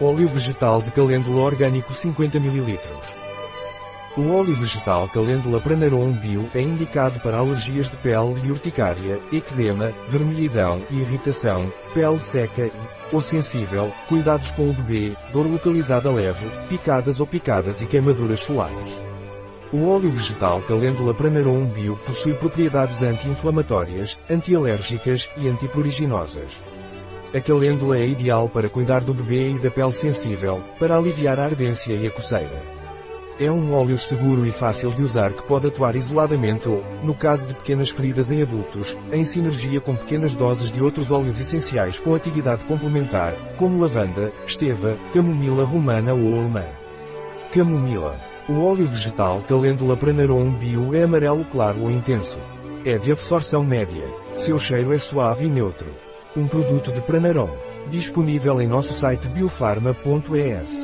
Óleo vegetal de calêndula orgânico 50 ml. O óleo vegetal calêndula Pranarum Bio é indicado para alergias de pele e urticária, eczema, vermelhidão e irritação, pele seca e, ou sensível, cuidados com o bebê, dor localizada leve, picadas ou picadas e queimaduras solares. O óleo vegetal calêndula Pranarum Bio possui propriedades anti-inflamatórias, antialérgicas e antipruriginosas. A calêndula é ideal para cuidar do bebê e da pele sensível, para aliviar a ardência e a coceira. É um óleo seguro e fácil de usar que pode atuar isoladamente ou, no caso de pequenas feridas em adultos, em sinergia com pequenas doses de outros óleos essenciais com atividade complementar, como lavanda, esteva, camomila romana ou alemã. Camomila. O óleo vegetal Calendula pranarum bio é amarelo claro ou intenso. É de absorção média. Seu cheiro é suave e neutro. Um produto de Pranarom. Disponível em nosso site biofarma.es.